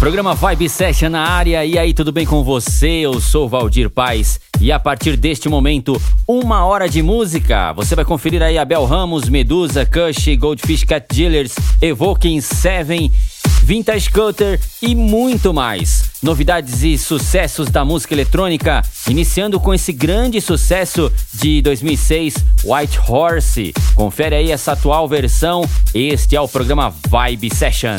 Programa Vibe Session na área. E aí, tudo bem com você? Eu sou Valdir Paz. E a partir deste momento, uma hora de música. Você vai conferir aí Abel Ramos, Medusa, Kush, Goldfish Cat Dealers, Evoking Seven, Vintage Cutter e muito mais. Novidades e sucessos da música eletrônica, iniciando com esse grande sucesso de 2006, White Horse. Confere aí essa atual versão. Este é o programa Vibe Session.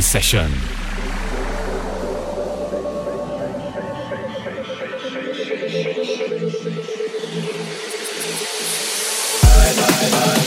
session. Bye, bye, bye.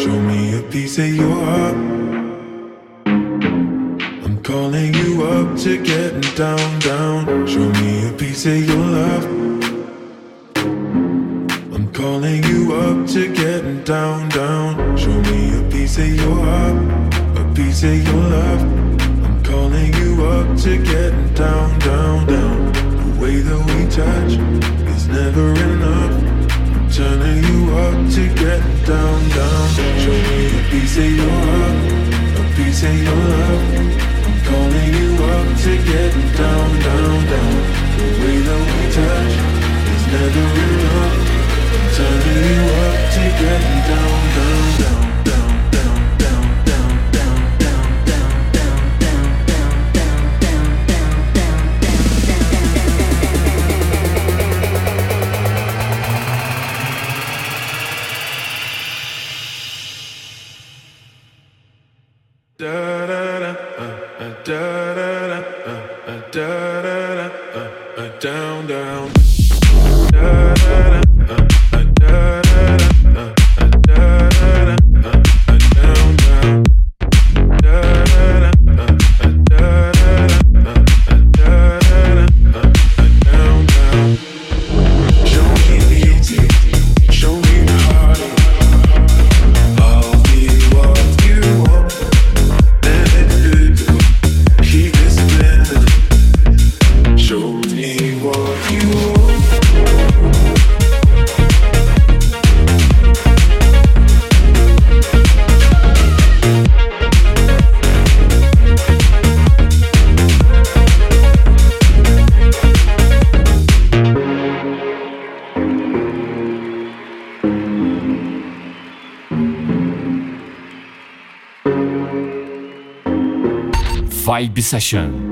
Show me a piece of your heart. I'm calling you up to get down, down. Show me a piece of your love. I'm calling you up to get down, down. Show me a piece of your heart, a piece of your love. I'm calling you up to get say your love. I'm calling you up to get down, down, down. The way that we touch is never enough. I'm turning you up to get down, down. Vibe Session.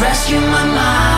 rescue my mind.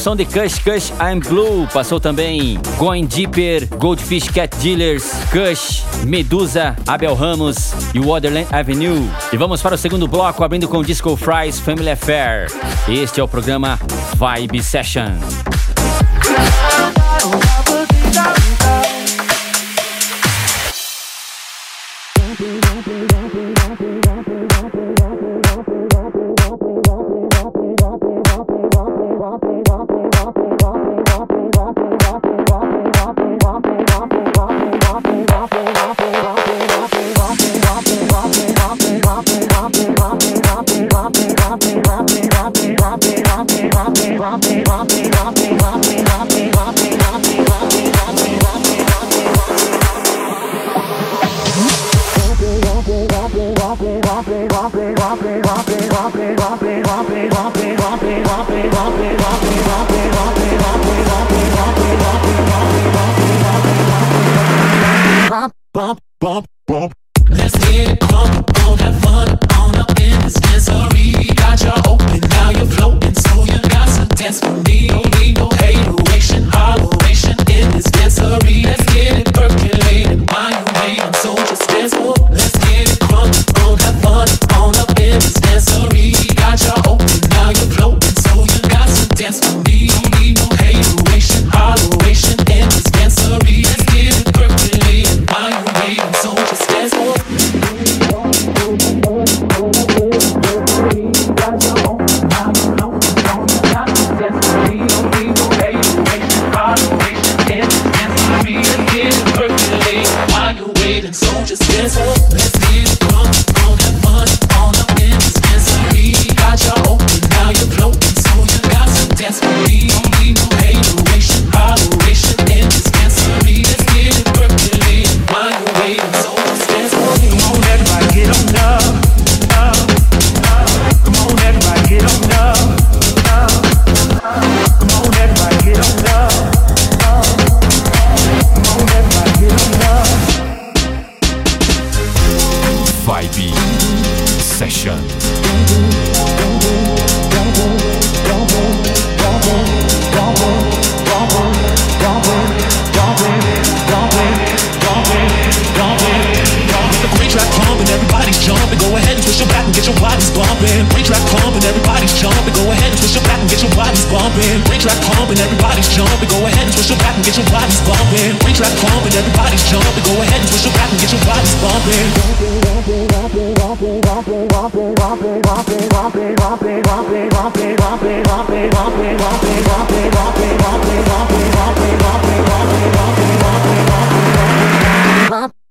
Som de Kush Kush I'm Blue. Passou também Going Deeper, Goldfish Cat Dealers, Kush, Medusa, Abel Ramos e Waterland Avenue. E vamos para o segundo bloco, abrindo com Disco Fries Family Affair. Este é o programa Vibe Session.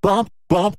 Bump, bump,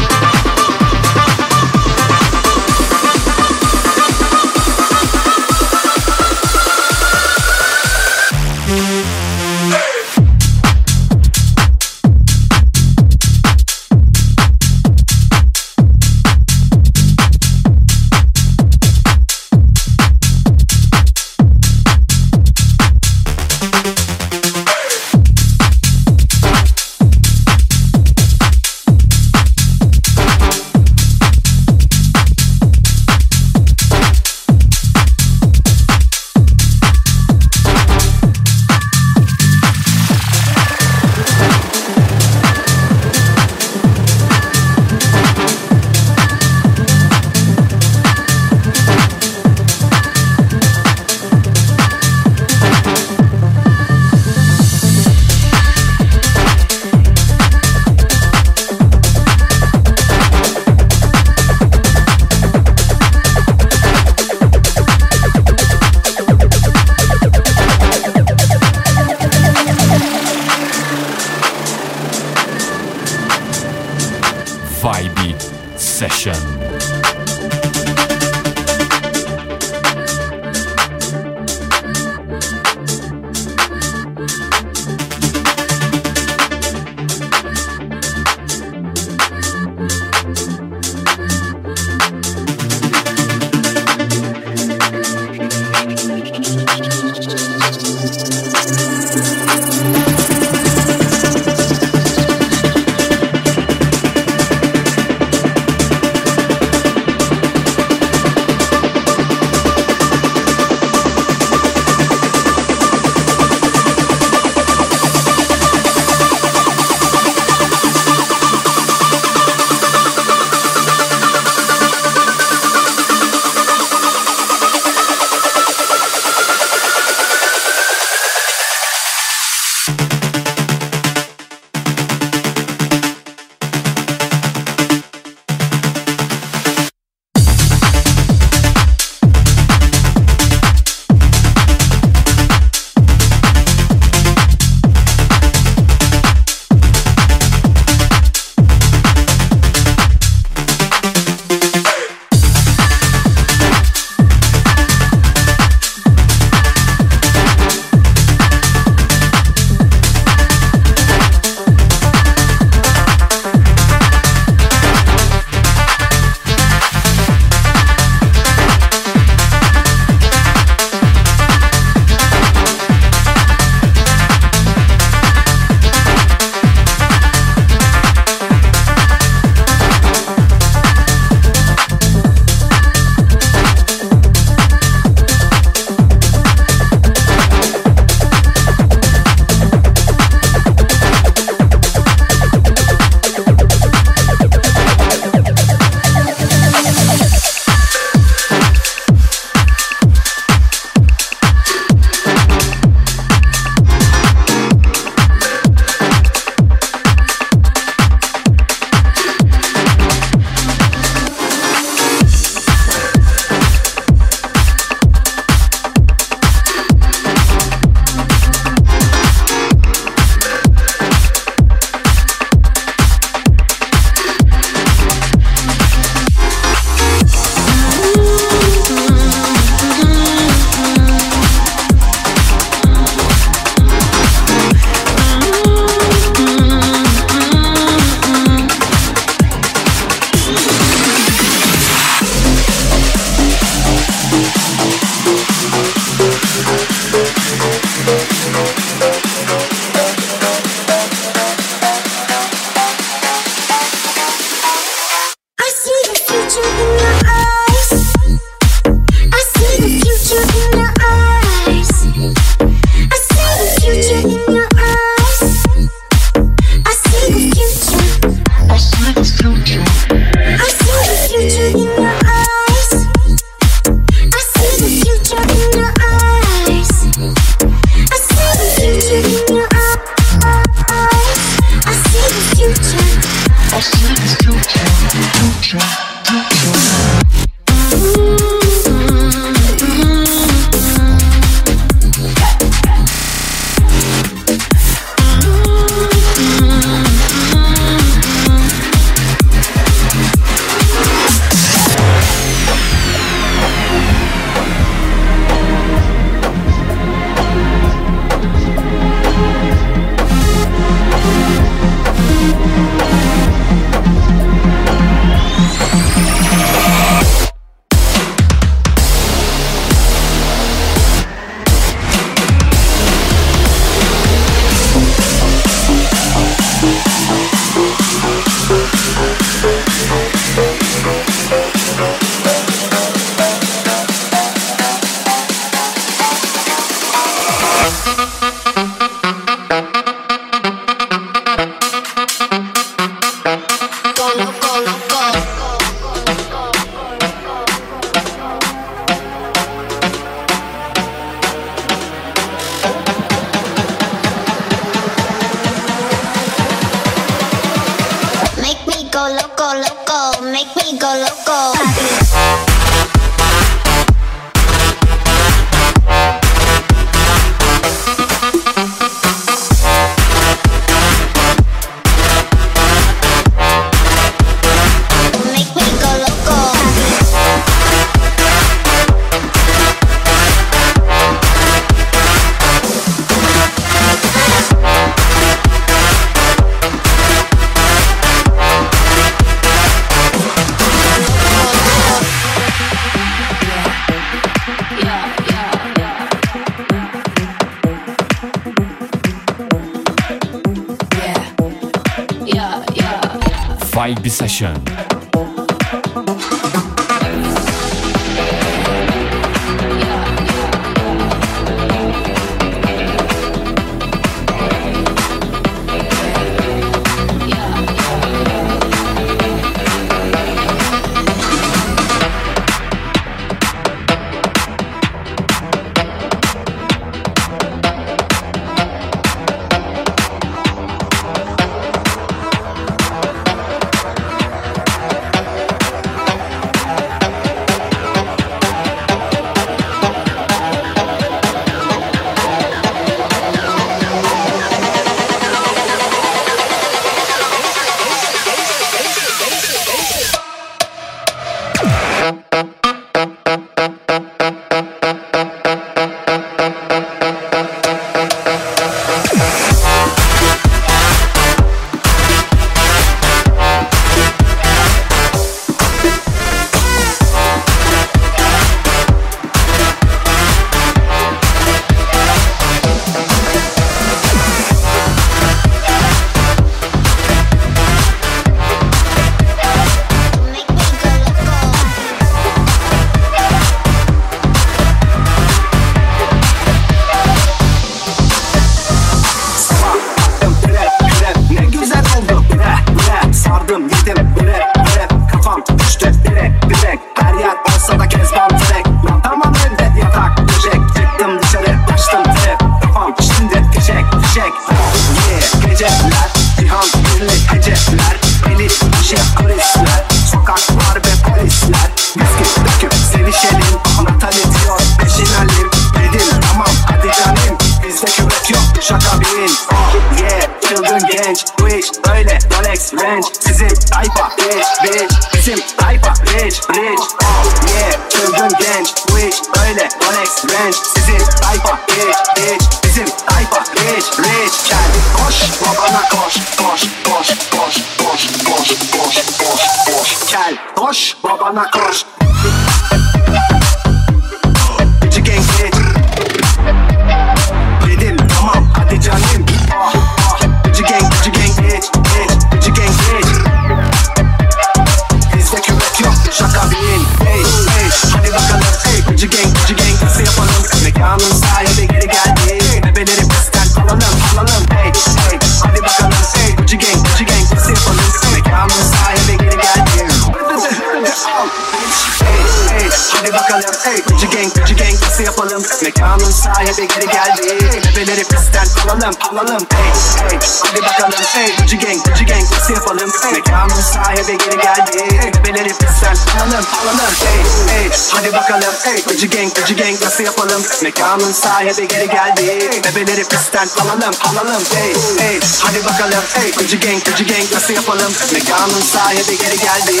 sahibi geri geldi Bebeleri pistten alalım alalım Hey hey hadi bakalım Hey Gucci gang Gucci gang nasıl yapalım Mekanın sahibi geri geldi Bebeleri pistten alalım alalım Hey hey hadi bakalım Hey Gucci gang Gucci gang nasıl yapalım Mekanın sahibi geri geldi Bebeleri pistten alalım alalım Hey hey hadi bakalım Hey Gucci gang Gucci gang nasıl yapalım Mekanın sahibi geri geldi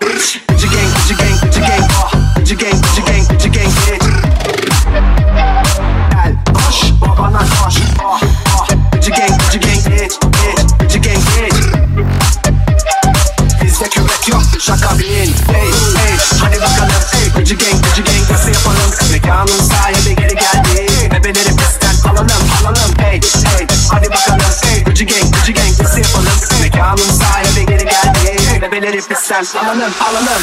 Gucci gang Gucci gang Gucci gang Gucci gang Gucci gang Gucci gang Mekanın sahibi geri geldi. Bebeleri pistten alalım alalım. Hey hey hadi bakalım. Hey Gıcı gang gıcı gang nasıl yapalım. Mekanın sahibi geri geldi. Bebeleri pistten alalım alalım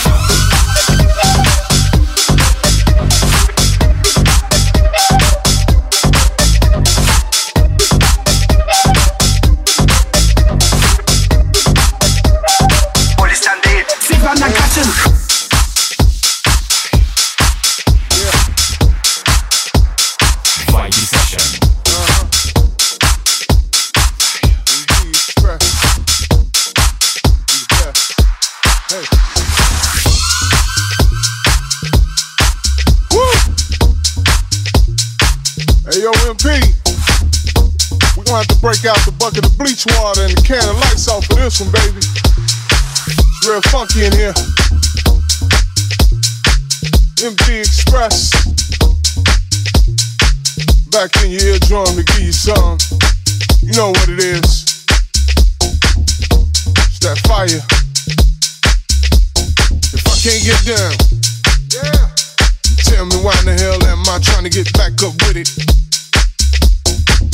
Hey yo, MP, we gonna have to break out the bucket of bleach water and the can of Lysol for this one, baby. It's real funky in here. MP Express. Back in your eardrum to give you some. You know what it is. It's that fire. If I can't get down, yeah. Tell me why in the hell am I trying to get back up with it?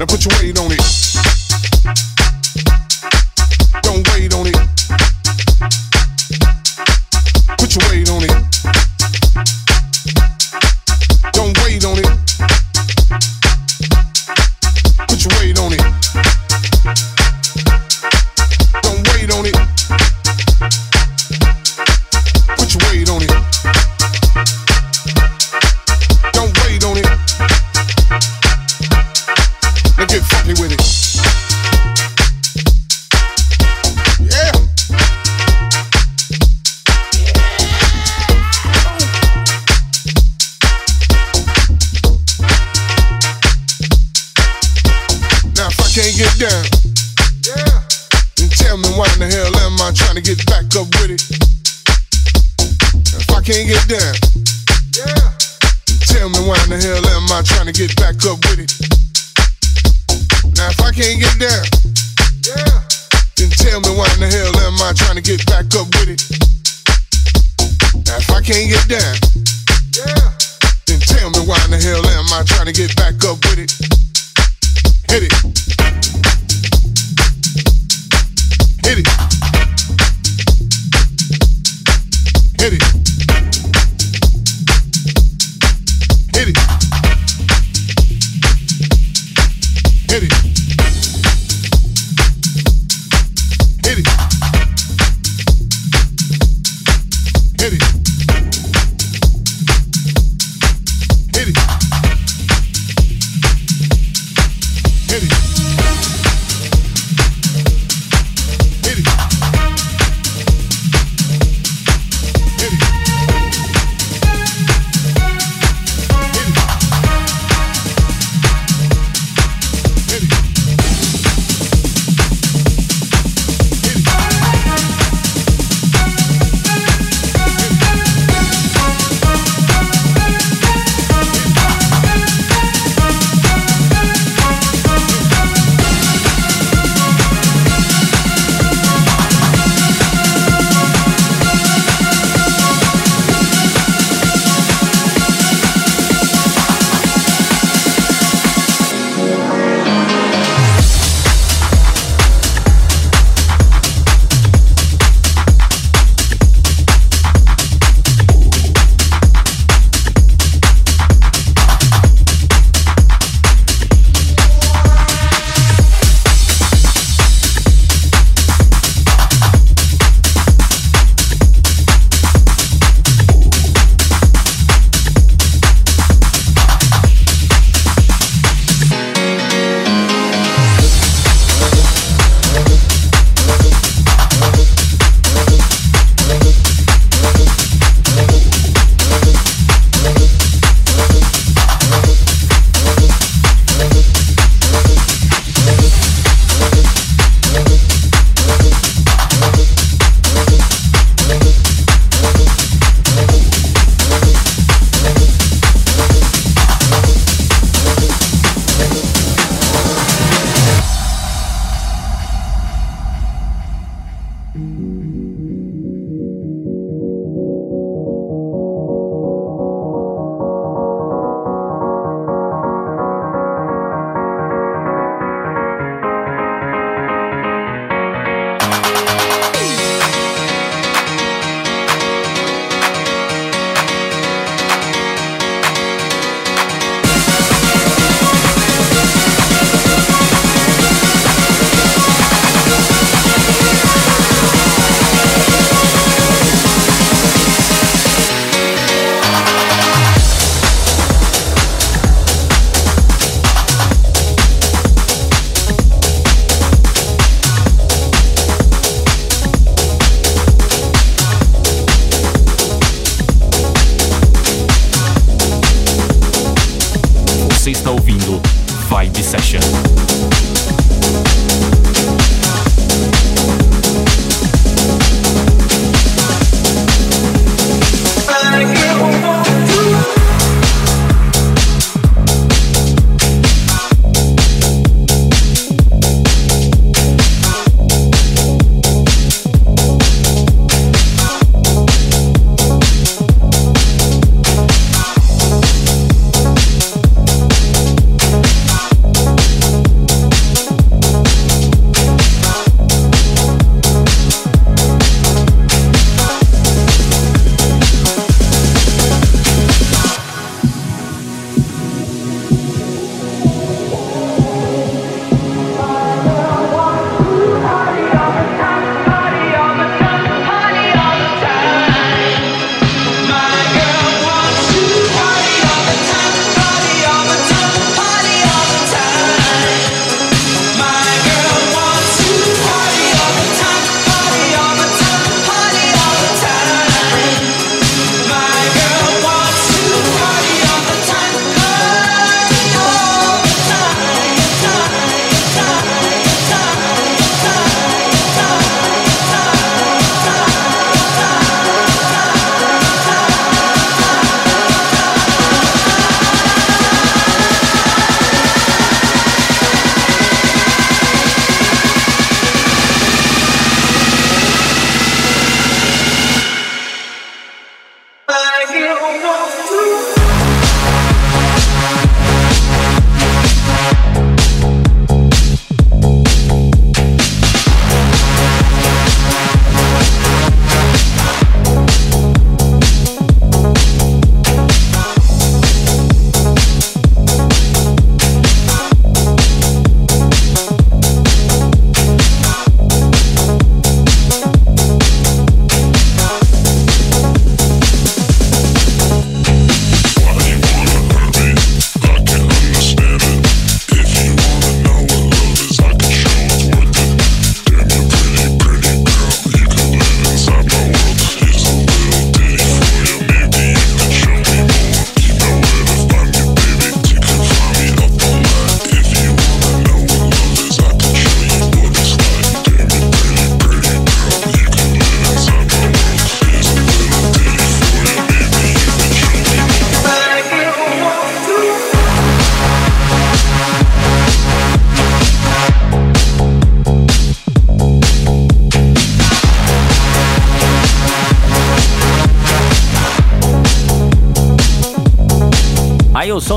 Now put your weight on it. Can't get down, yeah, then tell me why in the hell am I trying to get back up with it? If I can't get down, yeah, then tell me why in the hell am I trying to get back up with it? Now if I can't get down, yeah, then tell me why in the hell am I trying to get back up with it? Now if I can't get down, yeah, then tell me why in the hell am I trying to get back up with it? Hit it.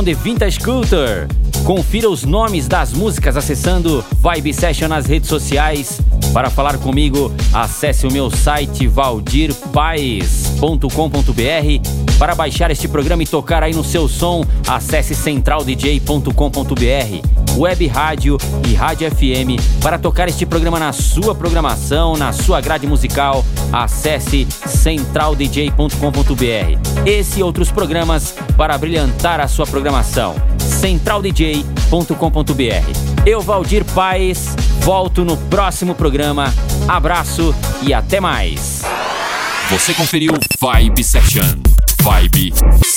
De Vintage Culture. Confira os nomes das músicas acessando Vibe Session nas redes sociais. Para falar comigo, acesse o meu site valdirpaes.com.br. Para baixar este programa e tocar aí no seu som, acesse centraldj.com.br. Web rádio e rádio FM. Para tocar este programa na sua programação, na sua grade musical, acesse centraldj.com.br. Esse e outros programas para brilhantar a sua programação. centraldj.com.br. Eu, Valdir Paes, volto no próximo programa. Abraço e até mais. Você conferiu Vibe Session. Vibe